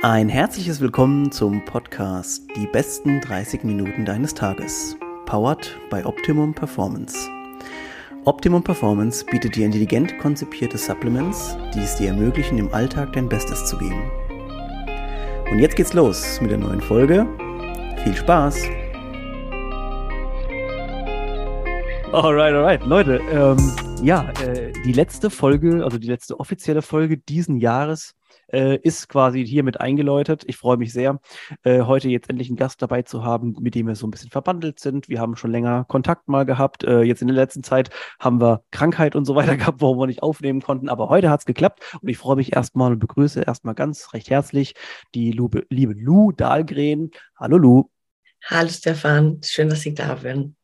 Ein herzliches Willkommen zum Podcast Die besten 30 Minuten deines Tages. Powered by Optimum Performance. Optimum Performance bietet dir intelligent konzipierte Supplements, die es dir ermöglichen, im Alltag dein Bestes zu geben. Und jetzt geht's los mit der neuen Folge. Viel Spaß! Alright, alright, Leute. Ähm, ja, äh, die letzte Folge, also die letzte offizielle Folge diesen Jahres äh, ist quasi hiermit eingeläutet. Ich freue mich sehr, äh, heute jetzt endlich einen Gast dabei zu haben, mit dem wir so ein bisschen verbandelt sind. Wir haben schon länger Kontakt mal gehabt. Äh, jetzt in der letzten Zeit haben wir Krankheit und so weiter gehabt, warum wir nicht aufnehmen konnten. Aber heute hat es geklappt und ich freue mich erstmal und begrüße erstmal ganz recht herzlich die Lube, liebe Lou Dahlgren. Hallo Lou. Hallo Stefan, schön, dass ich da bin.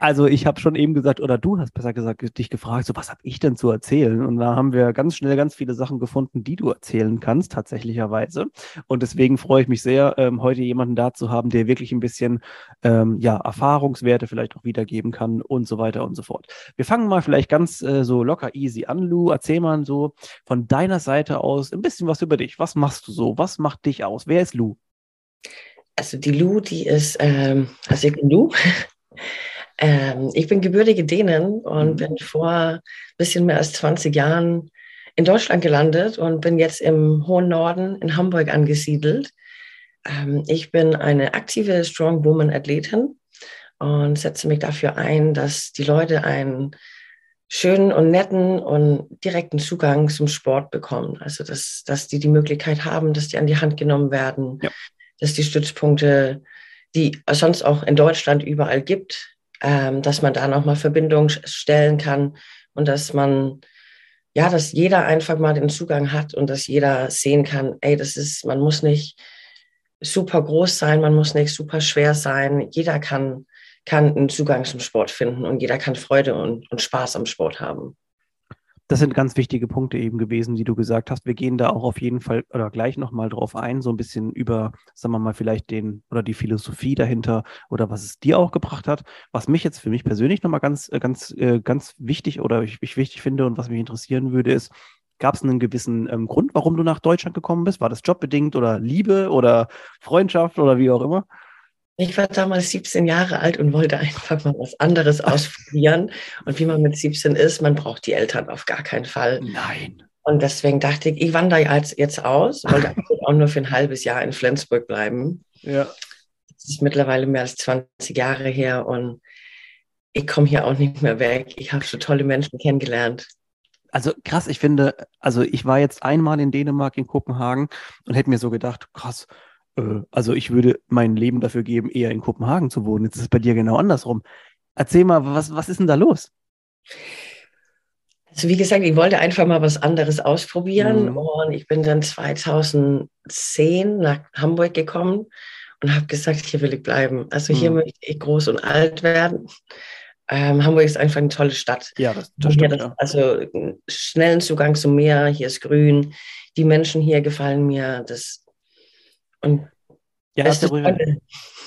Also ich habe schon eben gesagt, oder du hast besser gesagt, dich gefragt, so was habe ich denn zu erzählen? Und da haben wir ganz schnell ganz viele Sachen gefunden, die du erzählen kannst, tatsächlicherweise. Und deswegen freue ich mich sehr, ähm, heute jemanden da zu haben, der wirklich ein bisschen ähm, ja, Erfahrungswerte vielleicht auch wiedergeben kann und so weiter und so fort. Wir fangen mal vielleicht ganz äh, so locker easy an, Lou. Erzähl mal so von deiner Seite aus ein bisschen was über dich. Was machst du so? Was macht dich aus? Wer ist Lou? Also die Lou, die ist, ähm, also ich bin Lou. Ähm, ich bin gebürtige Dänen und mhm. bin vor ein bisschen mehr als 20 Jahren in Deutschland gelandet und bin jetzt im hohen Norden in Hamburg angesiedelt. Ähm, ich bin eine aktive Strong Woman Athletin und setze mich dafür ein, dass die Leute einen schönen und netten und direkten Zugang zum Sport bekommen. Also, dass, dass die die Möglichkeit haben, dass die an die Hand genommen werden, ja. dass die Stützpunkte, die es sonst auch in Deutschland überall gibt, ähm, dass man da nochmal Verbindung stellen kann und dass man, ja, dass jeder einfach mal den Zugang hat und dass jeder sehen kann, ey, das ist, man muss nicht super groß sein, man muss nicht super schwer sein. Jeder kann, kann einen Zugang zum Sport finden und jeder kann Freude und, und Spaß am Sport haben das sind ganz wichtige Punkte eben gewesen, die du gesagt hast. Wir gehen da auch auf jeden Fall oder gleich nochmal drauf ein, so ein bisschen über, sagen wir mal, vielleicht den oder die Philosophie dahinter oder was es dir auch gebracht hat. Was mich jetzt für mich persönlich nochmal ganz, äh, ganz, äh, ganz wichtig oder ich, ich wichtig finde und was mich interessieren würde, ist, Gab es einen gewissen ähm, Grund, warum du nach Deutschland gekommen bist? War das jobbedingt oder Liebe oder Freundschaft oder wie auch immer? Ich war damals 17 Jahre alt und wollte einfach mal was anderes ausprobieren. Und wie man mit 17 ist, man braucht die Eltern auf gar keinen Fall. Nein. Und deswegen dachte ich, ich wandere jetzt aus, wollte auch nur für ein halbes Jahr in Flensburg bleiben. Ja. Das ist mittlerweile mehr als 20 Jahre her und ich komme hier auch nicht mehr weg. Ich habe so tolle Menschen kennengelernt. Also krass, ich finde, also ich war jetzt einmal in Dänemark, in Kopenhagen und hätte mir so gedacht, krass, äh, also ich würde mein Leben dafür geben, eher in Kopenhagen zu wohnen. Jetzt ist es bei dir genau andersrum. Erzähl mal, was, was ist denn da los? Also wie gesagt, ich wollte einfach mal was anderes ausprobieren mhm. und ich bin dann 2010 nach Hamburg gekommen und habe gesagt, hier will ich bleiben. Also hier mhm. möchte ich groß und alt werden. Ähm, Hamburg ist einfach eine tolle Stadt. Ja, das, das stimmt. Das, ja. Also schnellen Zugang zum Meer, hier ist grün. Die Menschen hier gefallen mir. Das, und ja, das ist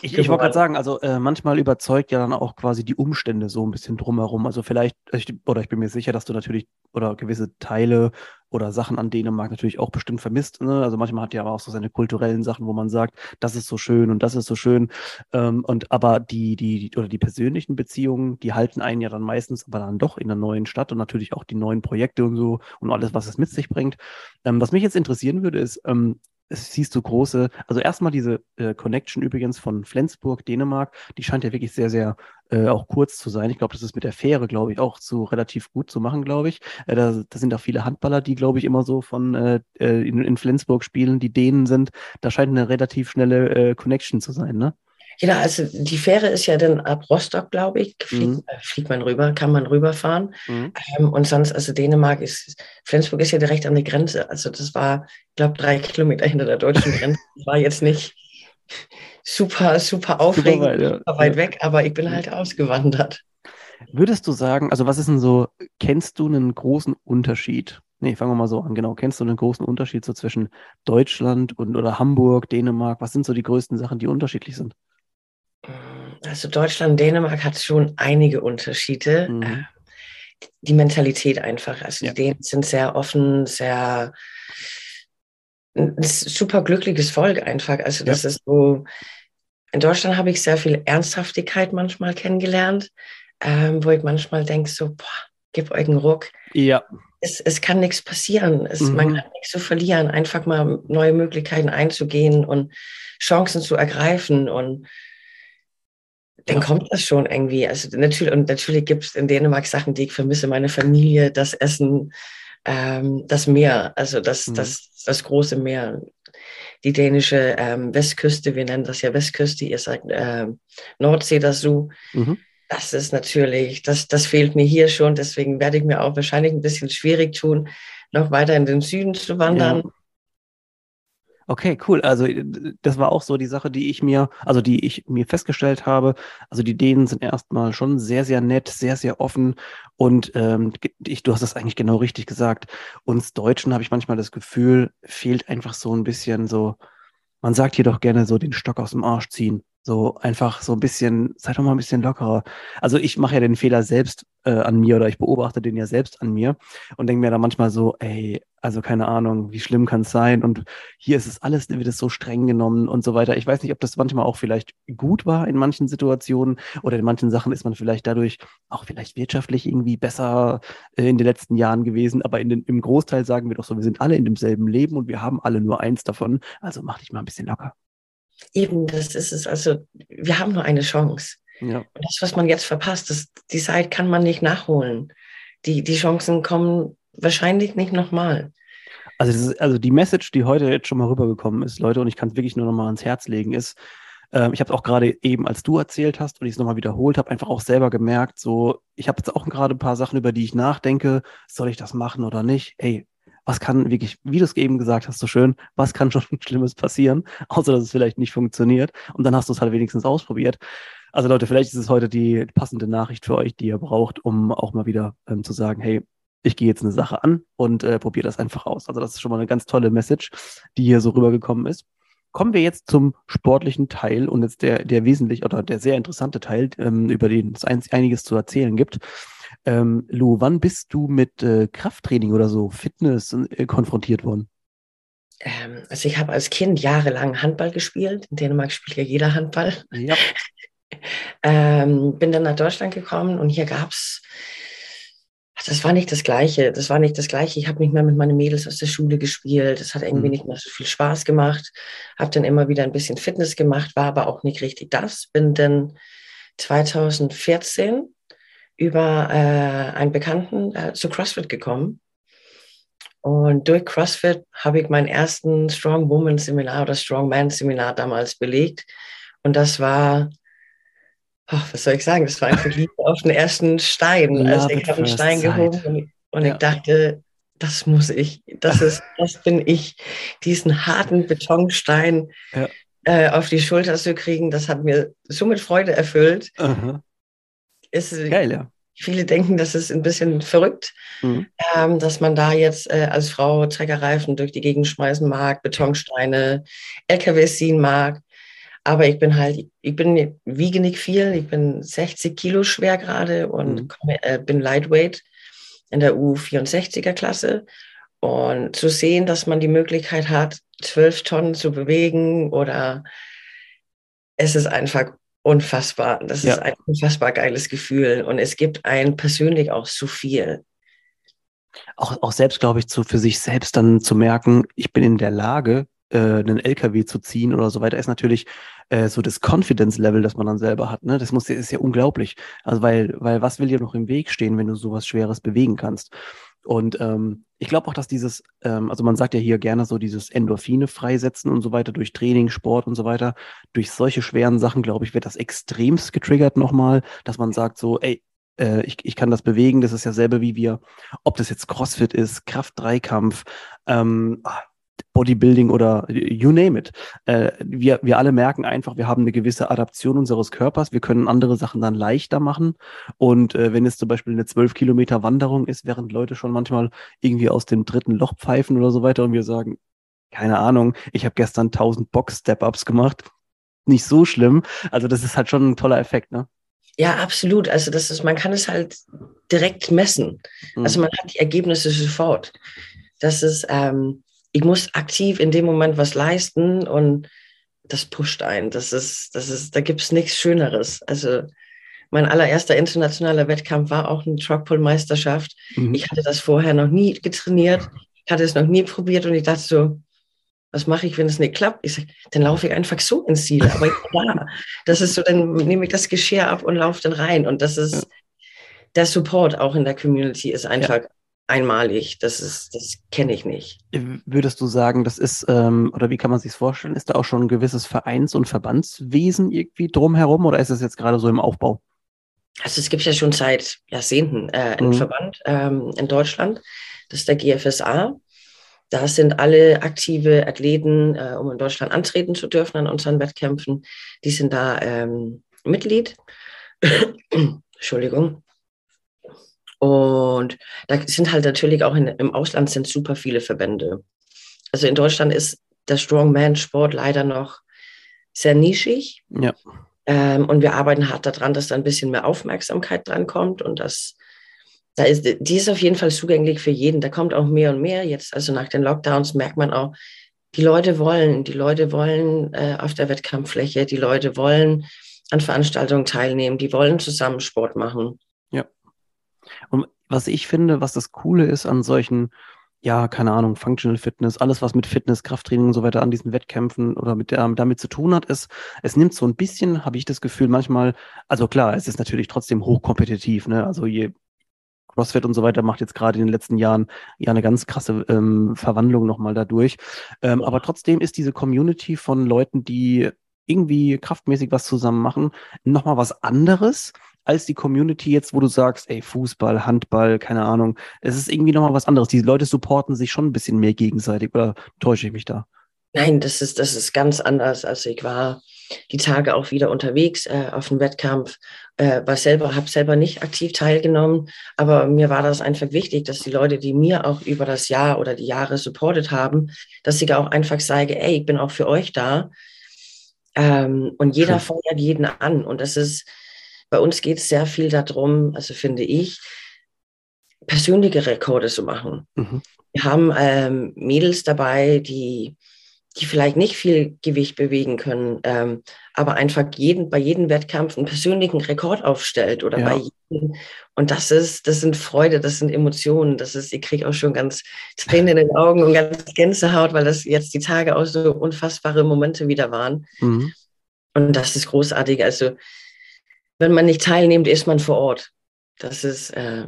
ich, ich wollte gerade sagen, also äh, manchmal überzeugt ja dann auch quasi die Umstände so ein bisschen drumherum. Also vielleicht, ich, oder ich bin mir sicher, dass du natürlich oder gewisse Teile oder Sachen an Dänemark natürlich auch bestimmt vermisst. Ne? Also manchmal hat ja aber auch so seine kulturellen Sachen, wo man sagt, das ist so schön und das ist so schön. Ähm, und aber die, die, oder die persönlichen Beziehungen, die halten einen ja dann meistens aber dann doch in der neuen Stadt und natürlich auch die neuen Projekte und so und alles, was es mit sich bringt. Ähm, was mich jetzt interessieren würde, ist, ähm, siehst du große, also erstmal diese äh, Connection übrigens von Flensburg, Dänemark, die scheint ja wirklich sehr, sehr äh, auch kurz zu sein. Ich glaube, das ist mit der Fähre, glaube ich, auch so relativ gut zu machen, glaube ich. Äh, da, da, sind auch viele Handballer, die, glaube ich, immer so von äh, äh, in, in, Flensburg spielen, die Dänen sind. Da scheint eine relativ schnelle äh, Connection zu sein, ne? Genau, also die Fähre ist ja dann ab Rostock, glaube ich, fliegt, mhm. Äh, fliegt, man rüber, kann man rüberfahren. Mhm. Ähm, und sonst, also Dänemark ist, Flensburg ist ja direkt an der Grenze. Also das war, ich glaube, drei Kilometer hinter der deutschen Grenze. Das war jetzt nicht super, super aufregend, super weit, ja. super weit weg, aber ich bin halt ausgewandert. Würdest du sagen, also was ist denn so, kennst du einen großen Unterschied? Nee, fangen wir mal so an. Genau, kennst du einen großen Unterschied so zwischen Deutschland und oder Hamburg, Dänemark? Was sind so die größten Sachen, die unterschiedlich sind? Also Deutschland, Dänemark hat schon einige Unterschiede. Mhm. Äh, die Mentalität einfach. Also ja. die Dänen sind sehr offen, sehr ein super glückliches Volk einfach. Also das ja. ist so, in Deutschland habe ich sehr viel Ernsthaftigkeit manchmal kennengelernt, ähm, wo ich manchmal denke so, boah, gib euch einen Ruck. Ja. Es, es kann nichts passieren. Es, mhm. Man kann nichts so verlieren. Einfach mal neue Möglichkeiten einzugehen und Chancen zu ergreifen und dann ja. kommt das schon irgendwie. Also natürlich, und natürlich gibt es in Dänemark Sachen, die ich vermisse, meine Familie, das Essen, ähm, das Meer, also das, mhm. das, das große Meer, die dänische ähm, Westküste, wir nennen das ja Westküste, ihr sagt äh, Nordsee dazu. Mhm. Das ist natürlich, das, das fehlt mir hier schon, deswegen werde ich mir auch wahrscheinlich ein bisschen schwierig tun, noch weiter in den Süden zu wandern. Ja. Okay, cool. Also das war auch so die Sache, die ich mir, also die ich mir festgestellt habe. Also die Dänen sind erstmal schon sehr, sehr nett, sehr, sehr offen. Und ähm, ich, du hast das eigentlich genau richtig gesagt. Uns Deutschen habe ich manchmal das Gefühl, fehlt einfach so ein bisschen so, man sagt hier doch gerne so den Stock aus dem Arsch ziehen. So einfach so ein bisschen, seid doch mal ein bisschen lockerer. Also ich mache ja den Fehler selbst äh, an mir oder ich beobachte den ja selbst an mir und denke mir da manchmal so, ey, also keine Ahnung, wie schlimm kann es sein? Und hier ist es alles, wird es so streng genommen und so weiter. Ich weiß nicht, ob das manchmal auch vielleicht gut war in manchen Situationen oder in manchen Sachen ist man vielleicht dadurch auch vielleicht wirtschaftlich irgendwie besser äh, in den letzten Jahren gewesen. Aber in den, im Großteil sagen wir doch so, wir sind alle in demselben Leben und wir haben alle nur eins davon. Also mach dich mal ein bisschen locker. Eben, das ist es. Also wir haben nur eine Chance. Ja. Und das, was man jetzt verpasst, das, die Zeit kann man nicht nachholen. Die, die Chancen kommen wahrscheinlich nicht nochmal. Also, ist, also die Message, die heute jetzt schon mal rübergekommen ist, Leute, und ich kann es wirklich nur nochmal ans Herz legen, ist, äh, ich habe es auch gerade eben, als du erzählt hast und ich es nochmal wiederholt habe, einfach auch selber gemerkt, so, ich habe jetzt auch gerade ein paar Sachen, über die ich nachdenke, soll ich das machen oder nicht? Ey, was kann wirklich, wie du es eben gesagt hast, so schön, was kann schon Schlimmes passieren, außer dass es vielleicht nicht funktioniert und dann hast du es halt wenigstens ausprobiert. Also Leute, vielleicht ist es heute die passende Nachricht für euch, die ihr braucht, um auch mal wieder ähm, zu sagen, hey, ich gehe jetzt eine Sache an und äh, probiere das einfach aus. Also das ist schon mal eine ganz tolle Message, die hier so rübergekommen ist. Kommen wir jetzt zum sportlichen Teil und jetzt der, der wesentlich oder der sehr interessante Teil, ähm, über den es einiges zu erzählen gibt. Ähm, Lou, wann bist du mit äh, Krafttraining oder so, Fitness äh, konfrontiert worden? Ähm, also ich habe als Kind jahrelang Handball gespielt. In Dänemark spielt ja jeder Handball. Ja. ähm, bin dann nach Deutschland gekommen und hier gab es, das war nicht das Gleiche. Das war nicht das Gleiche. Ich habe nicht mehr mit meinen Mädels aus der Schule gespielt. Das hat irgendwie mhm. nicht mehr so viel Spaß gemacht. Habe dann immer wieder ein bisschen Fitness gemacht, war aber auch nicht richtig das. Bin dann 2014 über äh, einen Bekannten äh, zu CrossFit gekommen. Und durch CrossFit habe ich meinen ersten Strong Woman Seminar oder Strong Man Seminar damals belegt. Und das war, oh, was soll ich sagen, das war einfach Liebe auf den ersten Stein. Love also ich habe einen Stein gehoben und, und ja. ich dachte, das muss ich, das ist, das bin ich, diesen harten Betonstein ja. äh, auf die Schulter zu kriegen, das hat mir so mit Freude erfüllt. Uh ist, Geil, ja. Viele denken, das ist ein bisschen verrückt, mhm. ähm, dass man da jetzt äh, als Frau Treckerreifen durch die Gegend schmeißen mag, Betonsteine, LKWs ziehen mag. Aber ich bin halt, ich bin, wiege nicht viel, ich bin 60 Kilo schwer gerade und mhm. komme, äh, bin Lightweight in der U64er Klasse. Und zu sehen, dass man die Möglichkeit hat, 12 Tonnen zu bewegen oder es ist einfach unfassbar. Das ja. ist ein unfassbar geiles Gefühl und es gibt einen persönlich auch zu viel. Auch, auch selbst, glaube ich, zu, für sich selbst dann zu merken, ich bin in der Lage, äh, einen LKW zu ziehen oder so weiter, ist natürlich äh, so das Confidence-Level, das man dann selber hat. Ne? Das muss, ist ja unglaublich. Also, weil, weil was will dir noch im Weg stehen, wenn du sowas Schweres bewegen kannst? Und ähm, ich glaube auch, dass dieses, ähm, also man sagt ja hier gerne so dieses Endorphine freisetzen und so weiter durch Training, Sport und so weiter. Durch solche schweren Sachen, glaube ich, wird das extremst getriggert nochmal, dass man sagt so, ey, äh, ich, ich kann das bewegen, das ist ja selber wie wir, ob das jetzt Crossfit ist, Kraft-Dreikampf, ähm, ah, Bodybuilding oder you name it. Äh, wir, wir alle merken einfach, wir haben eine gewisse Adaption unseres Körpers. Wir können andere Sachen dann leichter machen. Und äh, wenn es zum Beispiel eine 12 Kilometer Wanderung ist, während Leute schon manchmal irgendwie aus dem dritten Loch pfeifen oder so weiter und wir sagen, keine Ahnung, ich habe gestern 1000 Box-Step-Ups gemacht. Nicht so schlimm. Also das ist halt schon ein toller Effekt, ne? Ja, absolut. Also das ist, man kann es halt direkt messen. Mhm. Also man hat die Ergebnisse sofort. Das ist, ähm, ich muss aktiv in dem Moment was leisten und das pusht ein. Das ist, das ist, da gibt es nichts Schöneres. Also mein allererster internationaler Wettkampf war auch eine Truckpull-Meisterschaft. Mhm. Ich hatte das vorher noch nie getrainiert, ich hatte es noch nie probiert und ich dachte so, was mache ich, wenn es nicht klappt? Ich sage, dann laufe ich einfach so ins Ziel. Aber ja, das ist so, dann nehme ich das Geschirr ab und laufe dann rein. Und das ist, ja. der Support auch in der Community ist einfach ja. Einmalig. Das ist, das kenne ich nicht. Würdest du sagen, das ist, ähm, oder wie kann man sich vorstellen? Ist da auch schon ein gewisses Vereins- und Verbandswesen irgendwie drumherum oder ist es jetzt gerade so im Aufbau? Also es gibt ja schon seit Jahrzehnten äh, einen mhm. Verband ähm, in Deutschland, das ist der GFSA. Da sind alle aktive Athleten, äh, um in Deutschland antreten zu dürfen an unseren Wettkämpfen, die sind da ähm, Mitglied. Entschuldigung. Und da sind halt natürlich auch in, im Ausland sind super viele Verbände. Also in Deutschland ist der Strongman-Sport leider noch sehr nischig. Ja. Ähm, und wir arbeiten hart daran, dass da ein bisschen mehr Aufmerksamkeit dran kommt und dass da ist, die ist auf jeden Fall zugänglich für jeden. Da kommt auch mehr und mehr jetzt. Also nach den Lockdowns merkt man auch, die Leute wollen, die Leute wollen äh, auf der Wettkampffläche, die Leute wollen an Veranstaltungen teilnehmen, die wollen zusammen Sport machen. Und was ich finde, was das Coole ist an solchen ja, keine Ahnung, Functional Fitness, alles, was mit Fitness, Krafttraining und so weiter an diesen Wettkämpfen oder mit der, damit zu tun hat, ist, es nimmt so ein bisschen, habe ich das Gefühl, manchmal, also klar, es ist natürlich trotzdem hochkompetitiv, ne? Also je CrossFit und so weiter macht jetzt gerade in den letzten Jahren ja eine ganz krasse ähm, Verwandlung nochmal dadurch. Ähm, aber trotzdem ist diese Community von Leuten, die irgendwie kraftmäßig was zusammen machen, nochmal was anderes als die Community jetzt, wo du sagst, ey, Fußball, Handball, keine Ahnung. Es ist irgendwie nochmal was anderes. Die Leute supporten sich schon ein bisschen mehr gegenseitig oder täusche ich mich da? Nein, das ist, das ist ganz anders. Also ich war die Tage auch wieder unterwegs äh, auf dem Wettkampf, äh, war selber, habe selber nicht aktiv teilgenommen, aber mir war das einfach wichtig, dass die Leute, die mir auch über das Jahr oder die Jahre supportet haben, dass ich auch einfach sage, ey, ich bin auch für euch da. Ähm, und jeder feuert jeden an. Und das ist, bei uns geht es sehr viel darum, also finde ich, persönliche Rekorde zu machen. Mhm. Wir haben ähm, Mädels dabei, die, die vielleicht nicht viel Gewicht bewegen können, ähm, aber einfach jeden, bei jedem Wettkampf einen persönlichen Rekord aufstellt oder ja. bei jedem. Und das ist, das sind Freude, das sind Emotionen, das ist, ich kriege auch schon ganz Tränen in den Augen und ganz Gänsehaut, weil das jetzt die Tage auch so unfassbare Momente wieder waren. Mhm. Und das ist großartig. Also wenn man nicht teilnimmt, ist man vor Ort. Das ist. Äh,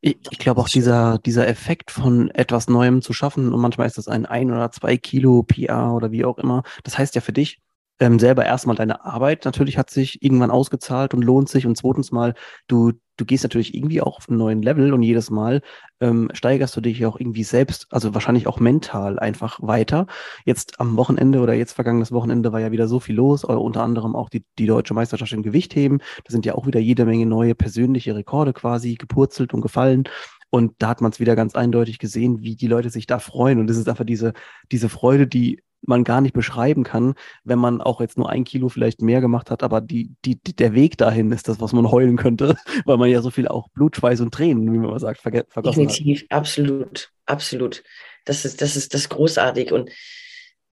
ich, ich glaube auch dieser, dieser Effekt von etwas Neuem zu schaffen und manchmal ist das ein ein oder zwei Kilo PR oder wie auch immer. Das heißt ja für dich, ähm, selber erstmal deine Arbeit natürlich hat sich irgendwann ausgezahlt und lohnt sich und zweitens mal, du, du gehst natürlich irgendwie auch auf einen neuen Level und jedes Mal ähm, steigerst du dich auch irgendwie selbst, also wahrscheinlich auch mental einfach weiter. Jetzt am Wochenende oder jetzt vergangenes Wochenende war ja wieder so viel los, unter anderem auch die, die deutsche Meisterschaft im Gewichtheben. Da sind ja auch wieder jede Menge neue persönliche Rekorde quasi gepurzelt und gefallen. Und da hat man es wieder ganz eindeutig gesehen, wie die Leute sich da freuen. Und es ist einfach diese, diese Freude, die man gar nicht beschreiben kann, wenn man auch jetzt nur ein Kilo vielleicht mehr gemacht hat, aber die, die, der Weg dahin ist das, was man heulen könnte, weil man ja so viel auch Blut, Schweiß und Tränen, wie man mal sagt, vergessen Definitiv, hat. absolut, absolut. Das ist, das ist das großartig und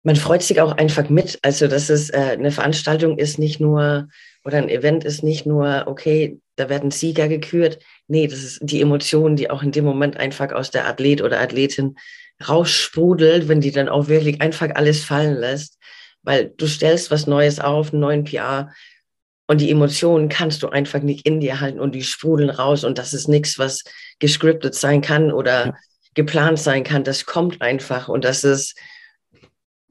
man freut sich auch einfach mit. Also, das ist äh, eine Veranstaltung ist nicht nur oder ein Event ist nicht nur, okay, da werden Sieger gekürt. Nee, das ist die Emotion, die auch in dem Moment einfach aus der Athlet oder Athletin raussprudelt, wenn die dann auch wirklich einfach alles fallen lässt, weil du stellst was Neues auf, einen neuen PR und die Emotionen kannst du einfach nicht in dir halten und die sprudeln raus und das ist nichts, was gescriptet sein kann oder ja. geplant sein kann. Das kommt einfach und das ist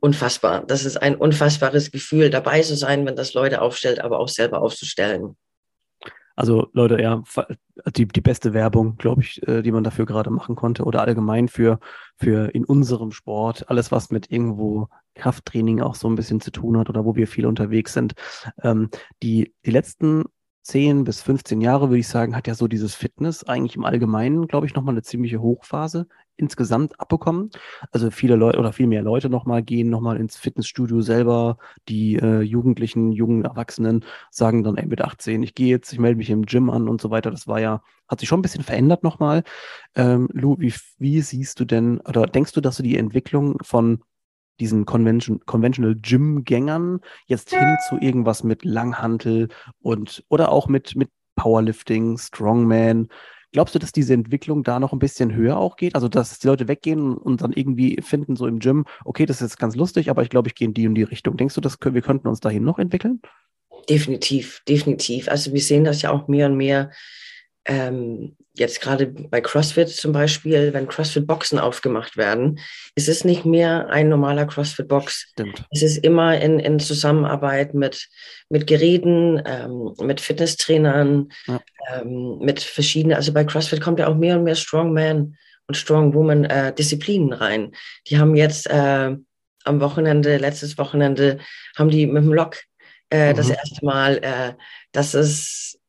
unfassbar. Das ist ein unfassbares Gefühl, dabei zu sein, wenn das Leute aufstellt, aber auch selber aufzustellen. Also Leute, ja, die, die beste Werbung, glaube ich, äh, die man dafür gerade machen konnte oder allgemein für, für in unserem Sport, alles was mit irgendwo Krafttraining auch so ein bisschen zu tun hat oder wo wir viel unterwegs sind. Ähm, die, die letzten 10 bis 15 Jahre, würde ich sagen, hat ja so dieses Fitness eigentlich im Allgemeinen, glaube ich, nochmal eine ziemliche Hochphase insgesamt abbekommen. Also viele Leute oder viel mehr Leute nochmal gehen nochmal ins Fitnessstudio selber. Die äh, Jugendlichen, jungen Erwachsenen sagen dann, ey, mit 18, ich gehe jetzt, ich melde mich im Gym an und so weiter. Das war ja, hat sich schon ein bisschen verändert nochmal. Ähm, Lou, wie, wie siehst du denn, oder denkst du, dass du die Entwicklung von diesen Convention, Conventional Gym-Gängern jetzt hin zu irgendwas mit Langhantel und oder auch mit, mit Powerlifting, Strongman. Glaubst du, dass diese Entwicklung da noch ein bisschen höher auch geht? Also, dass die Leute weggehen und dann irgendwie finden, so im Gym, okay, das ist jetzt ganz lustig, aber ich glaube, ich gehe in die und die Richtung. Denkst du, dass wir könnten uns dahin noch entwickeln? Definitiv, definitiv. Also wir sehen das ja auch mehr und mehr ähm, jetzt gerade bei CrossFit zum Beispiel, wenn CrossFit-Boxen aufgemacht werden, ist es nicht mehr ein normaler CrossFit-Box. Es ist immer in, in Zusammenarbeit mit, mit Geräten, ähm, mit Fitnesstrainern, ja. ähm, mit verschiedenen, also bei CrossFit kommt ja auch mehr und mehr Strongman und Strongwoman äh, Disziplinen rein. Die haben jetzt äh, am Wochenende, letztes Wochenende, haben die mit dem Lock äh, mhm. das erste Mal, äh, das ist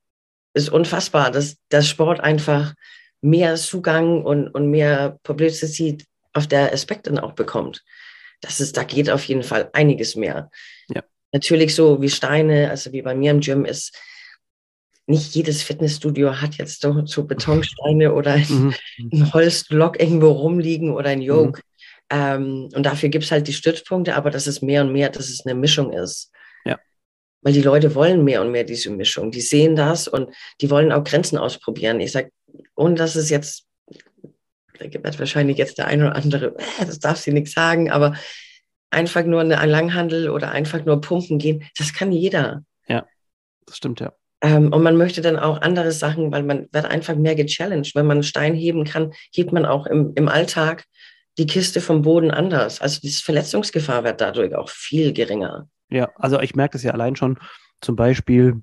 ist unfassbar, dass der Sport einfach mehr Zugang und, und mehr Publicity auf der Aspekt dann auch bekommt. Das ist, da geht auf jeden Fall einiges mehr. Ja. Natürlich so wie Steine, also wie bei mir im Gym ist, nicht jedes Fitnessstudio hat jetzt so, so Betonsteine oder ein, mhm. ein Holzblock irgendwo rumliegen oder ein Yoke. Mhm. Ähm, und dafür gibt es halt die Stützpunkte, aber das ist mehr und mehr, dass es eine Mischung ist weil die Leute wollen mehr und mehr diese Mischung. Die sehen das und die wollen auch Grenzen ausprobieren. Ich sage, ohne dass es jetzt, da wird wahrscheinlich jetzt der eine oder andere, äh, das darf sie nicht sagen, aber einfach nur ein Langhandel oder einfach nur pumpen gehen, das kann jeder. Ja, das stimmt ja. Ähm, und man möchte dann auch andere Sachen, weil man wird einfach mehr gechallenged. Wenn man einen Stein heben kann, hebt man auch im, im Alltag die Kiste vom Boden anders. Also die Verletzungsgefahr wird dadurch auch viel geringer. Ja, also ich merke das ja allein schon, zum Beispiel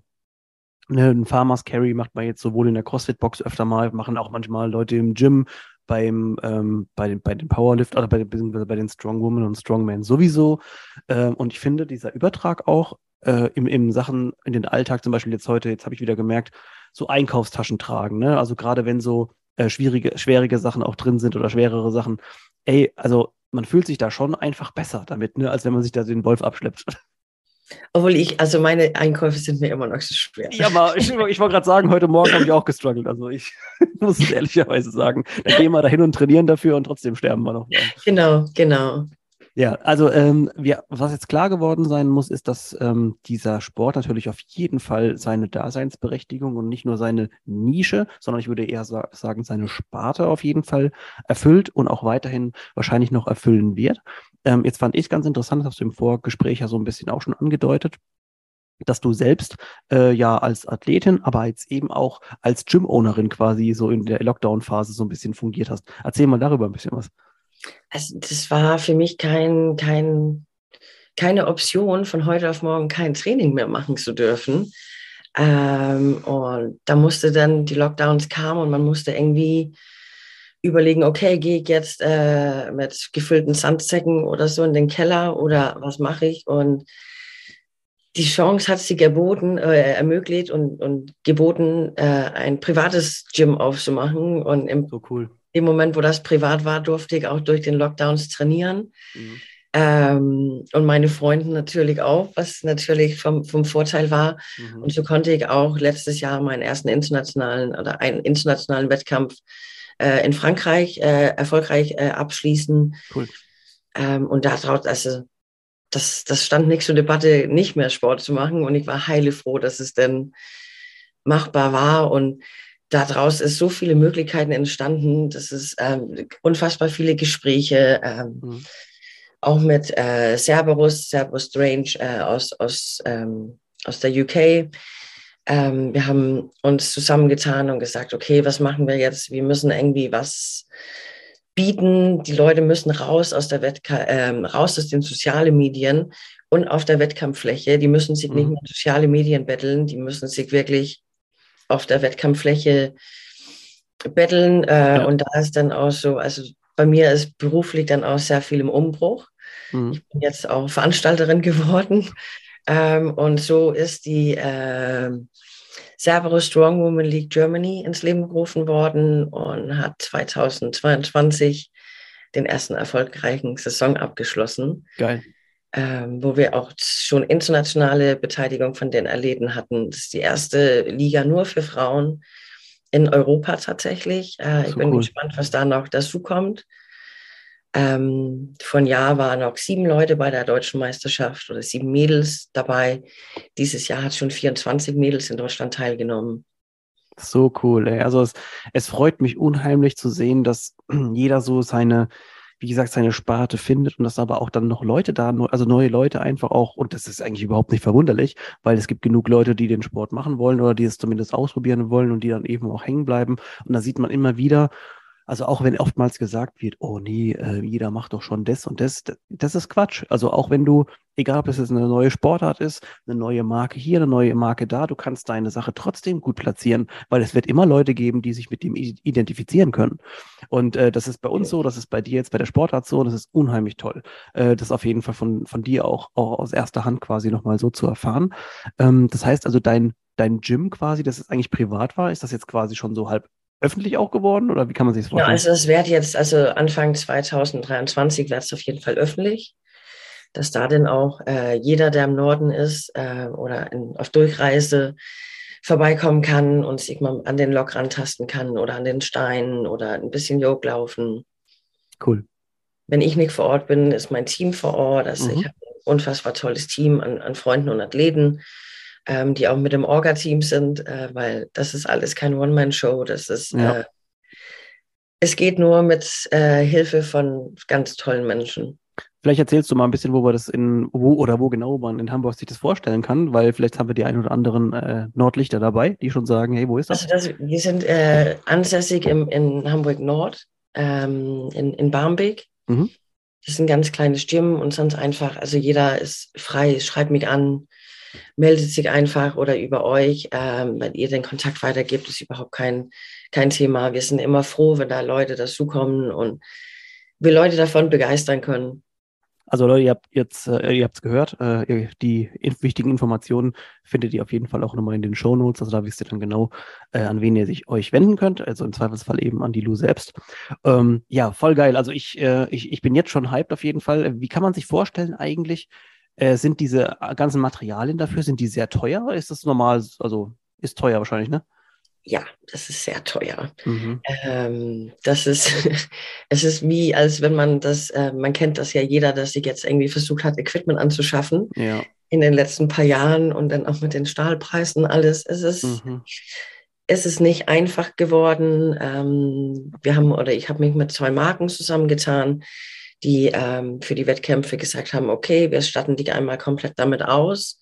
ne, ein Farmers Carry macht man jetzt sowohl in der CrossFit-Box öfter mal, machen auch manchmal Leute im Gym, beim, ähm, bei, den, bei den Powerlift oder bei, bei den Strongwomen und Strongmen sowieso. Ähm, und ich finde, dieser Übertrag auch äh, im, im Sachen, in den Alltag, zum Beispiel jetzt heute, jetzt habe ich wieder gemerkt, so Einkaufstaschen tragen, ne? Also gerade wenn so äh, schwierige, schwierige Sachen auch drin sind oder schwerere Sachen, ey, also man fühlt sich da schon einfach besser damit, ne, als wenn man sich da den Wolf abschleppt. Obwohl ich, also meine Einkäufe sind mir immer noch so schwer. Ja, aber ich, ich wollte gerade sagen, heute Morgen habe ich auch gestruggelt. Also ich muss es ehrlicherweise sagen. Dann gehen wir da hin und trainieren dafür und trotzdem sterben wir noch. Genau, genau. Ja, also ähm, wir, was jetzt klar geworden sein muss, ist, dass ähm, dieser Sport natürlich auf jeden Fall seine Daseinsberechtigung und nicht nur seine Nische, sondern ich würde eher sa sagen, seine Sparte auf jeden Fall erfüllt und auch weiterhin wahrscheinlich noch erfüllen wird. Ähm, jetzt fand ich ganz interessant, das hast du im Vorgespräch ja so ein bisschen auch schon angedeutet, dass du selbst äh, ja als Athletin, aber jetzt eben auch als Gym-Ownerin quasi so in der Lockdown-Phase so ein bisschen fungiert hast. Erzähl mal darüber ein bisschen was. Also das war für mich kein, kein, keine Option, von heute auf morgen kein Training mehr machen zu dürfen. Ähm, und da musste dann die Lockdowns kamen und man musste irgendwie überlegen, okay, gehe ich jetzt äh, mit gefüllten Sandsäcken oder so in den Keller oder was mache ich? Und die Chance hat sie geboten, äh, ermöglicht und, und geboten, äh, ein privates Gym aufzumachen. Und im, so cool. Im Moment, wo das privat war, durfte ich auch durch den Lockdowns trainieren. Mhm. Ähm, und meine Freunde natürlich auch, was natürlich vom, vom Vorteil war. Mhm. Und so konnte ich auch letztes Jahr meinen ersten internationalen oder einen internationalen Wettkampf äh, in Frankreich äh, erfolgreich äh, abschließen. Cool. Ähm, und daraus, also das, das stand nicht zur Debatte, nicht mehr Sport zu machen. Und ich war heile froh, dass es denn machbar war. Und daraus ist so viele Möglichkeiten entstanden. Das ist ähm, unfassbar viele Gespräche. Ähm, mhm. Auch mit äh, Cerberus, Cerberus Strange äh, aus, aus, ähm, aus der UK, ähm, wir haben uns zusammengetan und gesagt, okay, was machen wir jetzt? Wir müssen irgendwie was bieten. Die Leute müssen raus aus der Wettka ähm, raus aus den sozialen Medien und auf der Wettkampffläche. Die müssen sich mhm. nicht mehr soziale Medien betteln, die müssen sich wirklich auf der Wettkampffläche betteln. Äh, ja. Und da ist dann auch so, also bei mir ist beruflich dann auch sehr viel im Umbruch. Mhm. Ich bin jetzt auch Veranstalterin geworden. Ähm, und so ist die, äh, Cerberus Strong Woman League Germany ins Leben gerufen worden und hat 2022 den ersten erfolgreichen Saison abgeschlossen. Geil. Ähm, wo wir auch schon internationale Beteiligung von den Athleten hatten. Das ist die erste Liga nur für Frauen in Europa tatsächlich. Äh, ich bin cool. gespannt, was da noch dazu kommt. Ähm, von Jahr waren noch sieben Leute bei der deutschen Meisterschaft oder sieben Mädels dabei. Dieses Jahr hat schon 24 Mädels in Deutschland teilgenommen. So cool. Ey. Also es, es freut mich unheimlich zu sehen, dass jeder so seine, wie gesagt, seine Sparte findet und dass aber auch dann noch Leute da, also neue Leute einfach auch, und das ist eigentlich überhaupt nicht verwunderlich, weil es gibt genug Leute, die den Sport machen wollen oder die es zumindest ausprobieren wollen und die dann eben auch hängen bleiben. Und da sieht man immer wieder, also auch wenn oftmals gesagt wird, oh nee, äh, jeder macht doch schon das und das, das ist Quatsch. Also auch wenn du, egal ob es jetzt eine neue Sportart ist, eine neue Marke hier, eine neue Marke da, du kannst deine Sache trotzdem gut platzieren, weil es wird immer Leute geben, die sich mit dem identifizieren können. Und äh, das ist bei uns so, das ist bei dir jetzt bei der Sportart so, das ist unheimlich toll. Äh, das auf jeden Fall von, von dir auch, auch aus erster Hand quasi nochmal so zu erfahren. Ähm, das heißt also, dein dein Gym quasi, das ist eigentlich privat war, ist das jetzt quasi schon so halb öffentlich auch geworden oder wie kann man sich das vorstellen? Ja, also das wird jetzt, also Anfang 2023 wird es auf jeden Fall öffentlich, dass da dann auch äh, jeder, der im Norden ist äh, oder in, auf Durchreise vorbeikommen kann und sich mal an den Lok rantasten kann oder an den Steinen oder ein bisschen Yoga laufen. Cool. Wenn ich nicht vor Ort bin, ist mein Team vor Ort. Also mhm. ich habe ein unfassbar tolles Team an, an Freunden und Athleten ähm, die auch mit dem Orga-Team sind, äh, weil das ist alles kein One-Man-Show. Das ist, ja. äh, es geht nur mit äh, Hilfe von ganz tollen Menschen. Vielleicht erzählst du mal ein bisschen, wo wir das in, wo oder wo genau man in Hamburg sich das vorstellen kann, weil vielleicht haben wir die ein oder anderen äh, Nordlichter dabei, die schon sagen, hey, wo ist das? Also das, wir sind äh, ansässig im, in Hamburg Nord, ähm, in, in Barmbek. Mhm. Das ein ganz kleines Gym und sonst einfach, also jeder ist frei, schreibt mich an, meldet sich einfach oder über euch, ähm, wenn ihr den Kontakt weitergebt, ist überhaupt kein, kein Thema. Wir sind immer froh, wenn da Leute dazukommen und wir Leute davon begeistern können. Also Leute, ihr habt jetzt, äh, ihr habt es gehört, äh, die in wichtigen Informationen findet ihr auf jeden Fall auch nochmal in den Show Notes. Also da wisst ihr dann genau, äh, an wen ihr sich euch wenden könnt. Also im Zweifelsfall eben an die Lu selbst. Ähm, ja, voll geil. Also ich, äh, ich, ich bin jetzt schon hyped auf jeden Fall. Wie kann man sich vorstellen eigentlich, äh, sind diese äh, ganzen Materialien dafür, sind die sehr teuer? Ist das normal? Also ist teuer wahrscheinlich, ne? Ja, das ist sehr teuer. Mhm. Ähm, das ist, es ist wie, als wenn man das, äh, man kennt das ja jeder, dass sich jetzt irgendwie versucht hat, Equipment anzuschaffen ja. in den letzten paar Jahren und dann auch mit den Stahlpreisen alles. Es ist, mhm. es ist nicht einfach geworden. Ähm, wir haben, oder ich habe mich mit zwei Marken zusammengetan, die ähm, für die Wettkämpfe gesagt haben, okay, wir statten dich einmal komplett damit aus,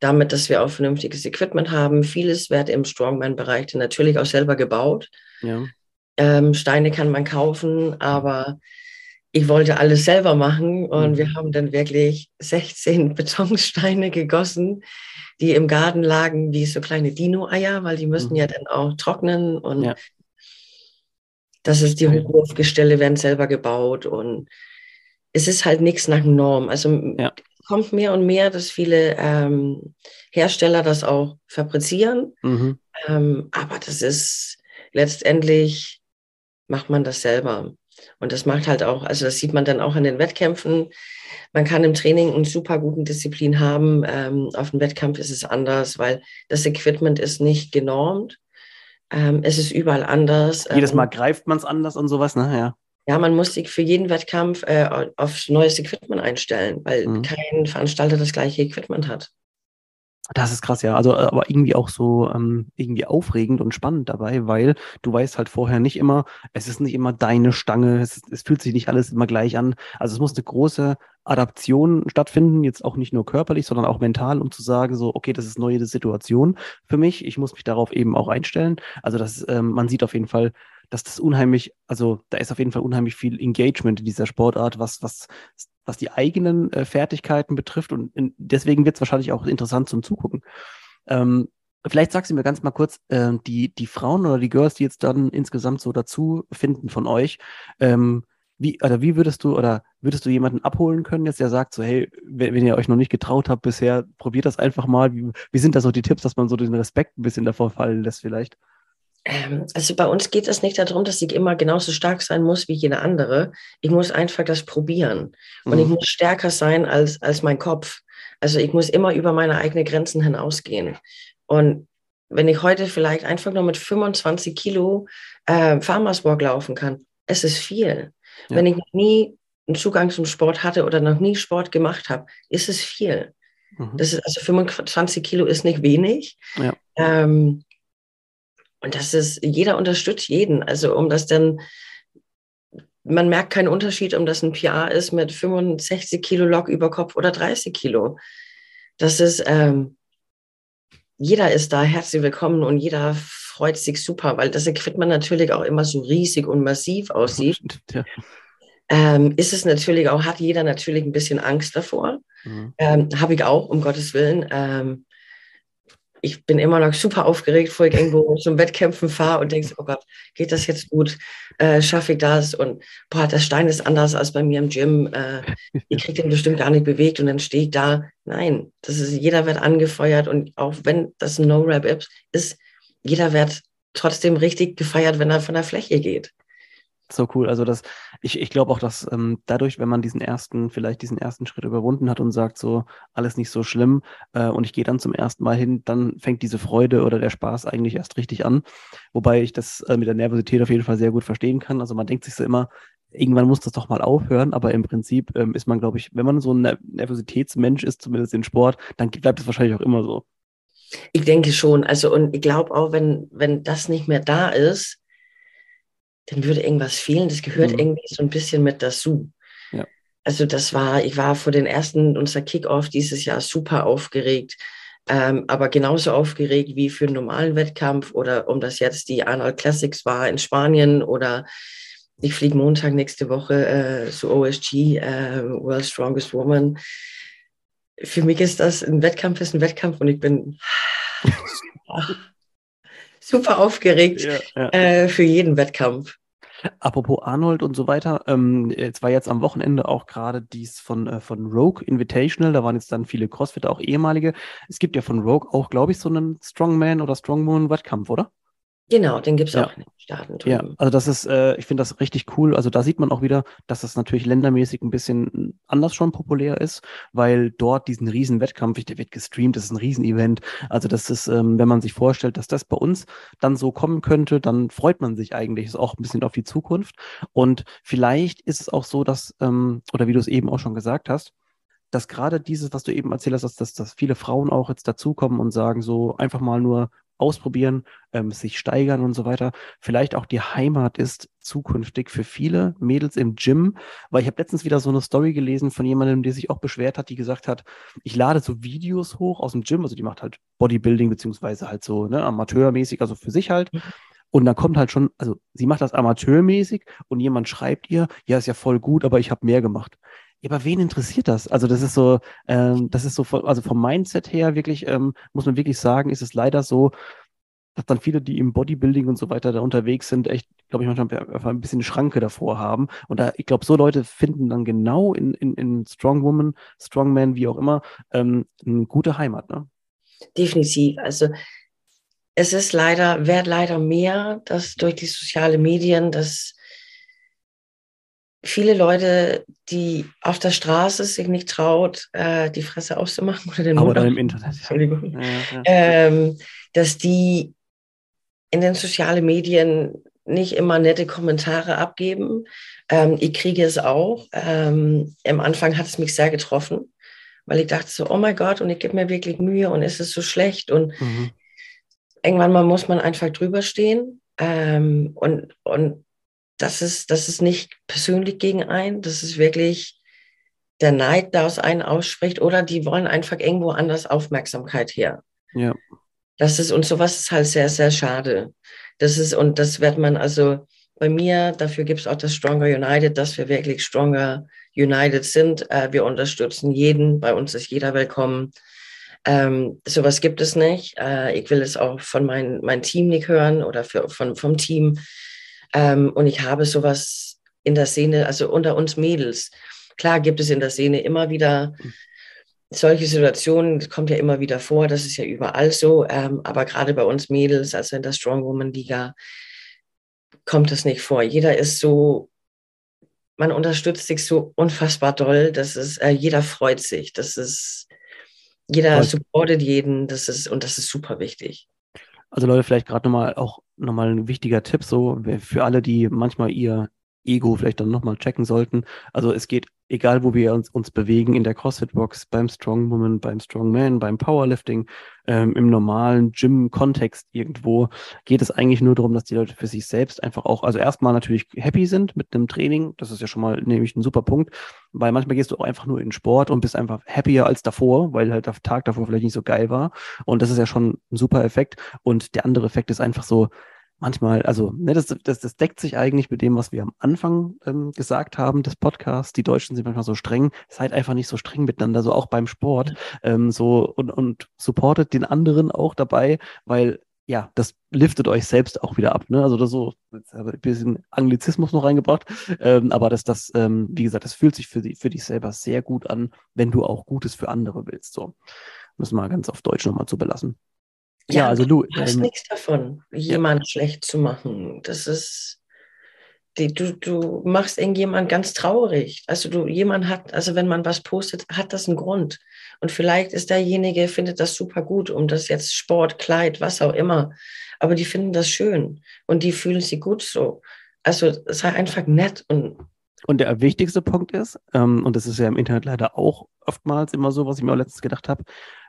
damit, dass wir auch vernünftiges Equipment haben. Vieles wird im Strongman-Bereich natürlich auch selber gebaut. Ja. Ähm, Steine kann man kaufen, aber ich wollte alles selber machen und mhm. wir haben dann wirklich 16 Betonsteine gegossen, die im Garten lagen wie so kleine Dino-Eier, weil die müssen mhm. ja dann auch trocknen und ja. das ist die Hochwurfgestelle werden selber gebaut und es ist halt nichts nach Norm. Also ja. kommt mehr und mehr, dass viele ähm, Hersteller das auch fabrizieren. Mhm. Ähm, aber das ist letztendlich macht man das selber. Und das macht halt auch, also das sieht man dann auch an den Wettkämpfen. Man kann im Training einen super guten Disziplin haben. Ähm, auf dem Wettkampf ist es anders, weil das Equipment ist nicht genormt. Ähm, es ist überall anders. Jedes Mal ähm, greift man es anders und sowas, ne? Ja. Ja, man muss sich für jeden Wettkampf äh, auf neues Equipment einstellen, weil mhm. kein Veranstalter das gleiche Equipment hat. Das ist krass, ja. Also, äh, aber irgendwie auch so ähm, irgendwie aufregend und spannend dabei, weil du weißt halt vorher nicht immer, es ist nicht immer deine Stange, es, es fühlt sich nicht alles immer gleich an. Also es muss eine große Adaption stattfinden, jetzt auch nicht nur körperlich, sondern auch mental, um zu sagen, so, okay, das ist neue Situation für mich, ich muss mich darauf eben auch einstellen. Also das, ähm, man sieht auf jeden Fall, dass das unheimlich, also da ist auf jeden Fall unheimlich viel Engagement in dieser Sportart, was, was, was die eigenen äh, Fertigkeiten betrifft. Und in, deswegen wird es wahrscheinlich auch interessant zum Zugucken. Ähm, vielleicht sagst du mir ganz mal kurz, äh, die, die Frauen oder die Girls, die jetzt dann insgesamt so dazu finden von euch, ähm, wie, oder wie würdest du, oder würdest du jemanden abholen können, jetzt der sagt so, hey, wenn, wenn ihr euch noch nicht getraut habt bisher, probiert das einfach mal. Wie, wie sind da so die Tipps, dass man so den Respekt ein bisschen davor fallen lässt vielleicht? Ähm, also bei uns geht es nicht darum, dass ich immer genauso stark sein muss wie jeder andere. Ich muss einfach das probieren. Und mhm. ich muss stärker sein als, als mein Kopf. Also ich muss immer über meine eigenen Grenzen hinausgehen. Und wenn ich heute vielleicht einfach nur mit 25 Kilo äh, Farmers Walk laufen kann, es ist viel. Ja. Wenn ich noch nie einen Zugang zum Sport hatte oder noch nie Sport gemacht habe, ist es viel. Mhm. Das ist, also 25 Kilo ist nicht wenig. Ja. Ähm, und das ist, jeder unterstützt jeden. Also um das dann, man merkt keinen Unterschied, um das ein PR ist mit 65 Kilo Lok über Kopf oder 30 Kilo. Das ist, ähm, jeder ist da herzlich willkommen und jeder freut sich super, weil das Equipment natürlich auch immer so riesig und massiv aussieht. Ja. Ähm, ist es natürlich auch, hat jeder natürlich ein bisschen Angst davor. Mhm. Ähm, Habe ich auch, um Gottes Willen. Ähm, ich bin immer noch super aufgeregt, bevor ich irgendwo zum Wettkämpfen fahre und denke, oh Gott, geht das jetzt gut? Äh, Schaffe ich das? Und boah, der Stein ist anders als bei mir im Gym. Äh, ich kriege den bestimmt gar nicht bewegt und dann stehe ich da. Nein, das ist, jeder wird angefeuert und auch wenn das ein No-Rap ist, jeder wird trotzdem richtig gefeiert, wenn er von der Fläche geht so cool. Also das, ich, ich glaube auch, dass ähm, dadurch, wenn man diesen ersten, vielleicht diesen ersten Schritt überwunden hat und sagt, so, alles nicht so schlimm äh, und ich gehe dann zum ersten Mal hin, dann fängt diese Freude oder der Spaß eigentlich erst richtig an. Wobei ich das äh, mit der Nervosität auf jeden Fall sehr gut verstehen kann. Also man denkt sich so immer, irgendwann muss das doch mal aufhören, aber im Prinzip ähm, ist man, glaube ich, wenn man so ein Nervositätsmensch ist, zumindest in Sport, dann bleibt es wahrscheinlich auch immer so. Ich denke schon. Also, und ich glaube auch, wenn, wenn das nicht mehr da ist, dann würde irgendwas fehlen. Das gehört mhm. irgendwie so ein bisschen mit dazu. Ja. Also das war, ich war vor den ersten, unser Kickoff dieses Jahr super aufgeregt, ähm, aber genauso aufgeregt wie für einen normalen Wettkampf oder um das jetzt die Arnold Classics war in Spanien oder ich fliege Montag nächste Woche äh, zu OSG, äh, World Strongest Woman. Für mich ist das ein Wettkampf, ist ein Wettkampf und ich bin super aufgeregt ja, ja. Äh, für jeden Wettkampf. Apropos Arnold und so weiter, ähm, jetzt war jetzt am Wochenende auch gerade dies von, äh, von Rogue Invitational, da waren jetzt dann viele Crossfitter, auch ehemalige. Es gibt ja von Rogue auch, glaube ich, so einen Strongman oder Strongwoman-Wettkampf, oder? Genau, den gibt es ja. auch in den Staaten. Drüben. Ja, also das ist, äh, ich finde das richtig cool. Also da sieht man auch wieder, dass das natürlich ländermäßig ein bisschen anders schon populär ist, weil dort diesen riesen Wettkampf, der wird gestreamt, das ist ein Riesenevent. Also das ist, ähm, wenn man sich vorstellt, dass das bei uns dann so kommen könnte, dann freut man sich eigentlich ist auch ein bisschen auf die Zukunft. Und vielleicht ist es auch so, dass, ähm, oder wie du es eben auch schon gesagt hast, dass gerade dieses, was du eben erzählt hast, dass, dass, dass viele Frauen auch jetzt dazukommen und sagen, so einfach mal nur ausprobieren, ähm, sich steigern und so weiter, vielleicht auch die Heimat ist zukünftig für viele Mädels im Gym, weil ich habe letztens wieder so eine Story gelesen von jemandem, der sich auch beschwert hat, die gesagt hat, ich lade so Videos hoch aus dem Gym, also die macht halt Bodybuilding beziehungsweise halt so ne, amateurmäßig, also für sich halt. Mhm. Und dann kommt halt schon, also sie macht das amateurmäßig und jemand schreibt ihr, ja, ist ja voll gut, aber ich habe mehr gemacht. Ja, aber wen interessiert das? Also das ist so, ähm, das ist so, also vom Mindset her wirklich, ähm, muss man wirklich sagen, ist es leider so, dass dann viele, die im Bodybuilding und so weiter da unterwegs sind, echt, glaube ich, manchmal einfach ein bisschen Schranke davor haben. Und da, ich glaube, so Leute finden dann genau in, in, in Strong Woman, Strongman, wie auch immer, ähm, eine gute Heimat. Ne? Definitiv. Also es ist leider, wird leider mehr, dass durch die sozialen Medien, dass viele Leute, die auf der Straße sich nicht traut, äh, die Fresse auszumachen oder den Aber Mund dann im Internet. Entschuldigung. Ja, ja. Ähm, dass die in den sozialen Medien nicht immer nette Kommentare abgeben. Ähm, ich kriege es auch. Ähm, am Anfang hat es mich sehr getroffen, weil ich dachte so, oh mein Gott, und ich gebe mir wirklich Mühe und es ist so schlecht. Und mhm. irgendwann mal muss man einfach drüber stehen. Ähm, und, und das ist, das ist nicht persönlich gegen einen, das ist wirklich der Neid, der aus einen ausspricht, oder die wollen einfach irgendwo anders Aufmerksamkeit her. Ja. Das ist, und sowas ist halt sehr, sehr schade. Das ist, und das wird man also bei mir, dafür gibt es auch das Stronger United, dass wir wirklich Stronger United sind. Äh, wir unterstützen jeden, bei uns ist jeder willkommen. Ähm, sowas gibt es nicht. Äh, ich will es auch von mein, mein Team nicht hören oder für, von, vom Team. Ähm, und ich habe sowas in der Szene, also unter uns Mädels. Klar gibt es in der Szene immer wieder solche Situationen, das kommt ja immer wieder vor, das ist ja überall so, ähm, aber gerade bei uns Mädels, also in der Strong Woman Liga, kommt das nicht vor. Jeder ist so, man unterstützt sich so unfassbar doll, das ist, äh, jeder freut sich, das ist, jeder supportet jeden, das ist, und das ist super wichtig. Also Leute, vielleicht gerade nochmal auch nochmal ein wichtiger Tipp so für alle, die manchmal ihr Ego vielleicht dann nochmal checken sollten. Also es geht, egal wo wir uns, uns bewegen, in der CrossFit-Box, beim Strongwoman, beim Strongman, beim Powerlifting, ähm, im normalen Gym-Kontext irgendwo, geht es eigentlich nur darum, dass die Leute für sich selbst einfach auch, also erstmal natürlich happy sind mit einem Training. Das ist ja schon mal nämlich ein super Punkt, weil manchmal gehst du auch einfach nur in Sport und bist einfach happier als davor, weil halt der Tag davor vielleicht nicht so geil war. Und das ist ja schon ein super Effekt. Und der andere Effekt ist einfach so, manchmal, also ne, das, das, das deckt sich eigentlich mit dem, was wir am Anfang ähm, gesagt haben des Podcasts. Die Deutschen sind manchmal so streng. Seid einfach nicht so streng miteinander, so auch beim Sport. Ähm, so und, und supportet den anderen auch dabei, weil ja, das liftet euch selbst auch wieder ab. Ne? Also das so, jetzt habe ich ein bisschen Anglizismus noch reingebracht, ähm, aber das, das, ähm, wie gesagt, das fühlt sich für, die, für dich selber sehr gut an, wenn du auch Gutes für andere willst. So, müssen wir ganz auf Deutsch nochmal zu belassen. Ja, ja also du. Du hast ähm, nichts davon, jemand ja. schlecht zu machen. Das ist. Die, du, du machst irgendjemand ganz traurig. Also du, jemand hat, also wenn man was postet, hat das einen Grund. Und vielleicht ist derjenige, findet das super gut, um das jetzt Sport, Kleid, was auch immer. Aber die finden das schön und die fühlen sich gut so. Also sei einfach nett und und der wichtigste Punkt ist, ähm, und das ist ja im Internet leider auch oftmals immer so, was ich mir auch letztens gedacht habe,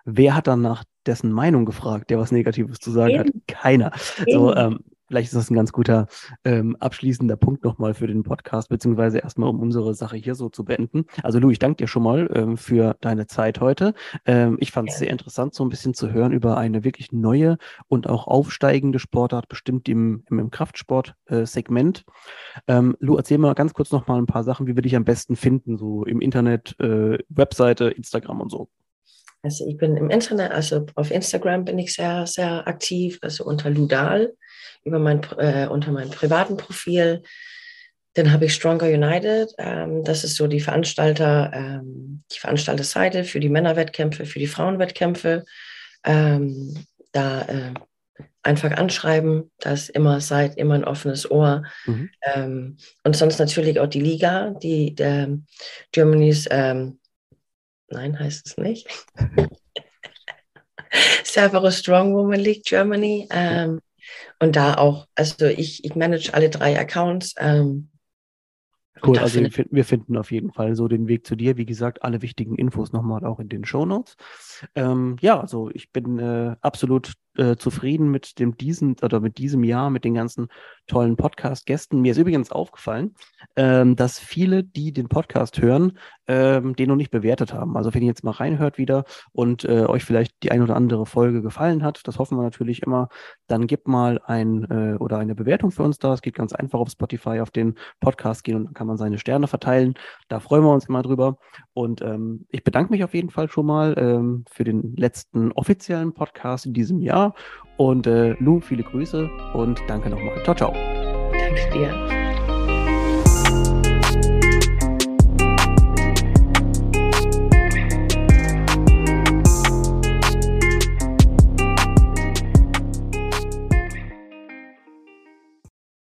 wer hat dann nach dessen Meinung gefragt, der was Negatives zu sagen Eben. hat? Keiner. Eben. So, ähm, vielleicht ist das ein ganz guter ähm, abschließender Punkt nochmal für den Podcast, beziehungsweise erstmal, um unsere Sache hier so zu beenden. Also Lu, ich danke dir schon mal ähm, für deine Zeit heute. Ähm, ich fand es sehr interessant, so ein bisschen zu hören über eine wirklich neue und auch aufsteigende Sportart, bestimmt im, im, im Kraftsport-Segment. Äh, ähm, Lu, erzähl mal ganz kurz nochmal ein paar Sachen, wie wir dich am besten finden, so im Internet, äh, Webseite, Instagram und so. Also ich bin im Internet, also auf Instagram bin ich sehr, sehr aktiv, also unter Ludal, über mein, äh, unter meinem privaten Profil. Dann habe ich Stronger United, ähm, das ist so die Veranstalter, ähm, die Veranstalterseite für die Männerwettkämpfe, für die Frauenwettkämpfe. Ähm, da äh, einfach anschreiben, das immer seid immer ein offenes Ohr. Mhm. Ähm, und sonst natürlich auch die Liga, die der Germany's ähm, Nein, heißt es nicht. Cerberus Strong Woman League Germany. Ähm, und da auch, also ich, ich manage alle drei Accounts. Ähm, Cool, also wir finden, wir finden, auf jeden Fall so den Weg zu dir. Wie gesagt, alle wichtigen Infos nochmal auch in den Show Notes. Ähm, ja, also ich bin äh, absolut äh, zufrieden mit dem diesen oder mit diesem Jahr, mit den ganzen tollen Podcast-Gästen. Mir ist übrigens aufgefallen, ähm, dass viele, die den Podcast hören, ähm, den noch nicht bewertet haben. Also wenn ihr jetzt mal reinhört wieder und äh, euch vielleicht die ein oder andere Folge gefallen hat, das hoffen wir natürlich immer, dann gebt mal ein äh, oder eine Bewertung für uns da. Es geht ganz einfach auf Spotify auf den Podcast gehen und dann kann man seine Sterne verteilen. Da freuen wir uns immer drüber. Und ähm, ich bedanke mich auf jeden Fall schon mal ähm, für den letzten offiziellen Podcast in diesem Und äh, Lou, viele Grüße und danke nochmal. Ciao, ciao. Danke dir.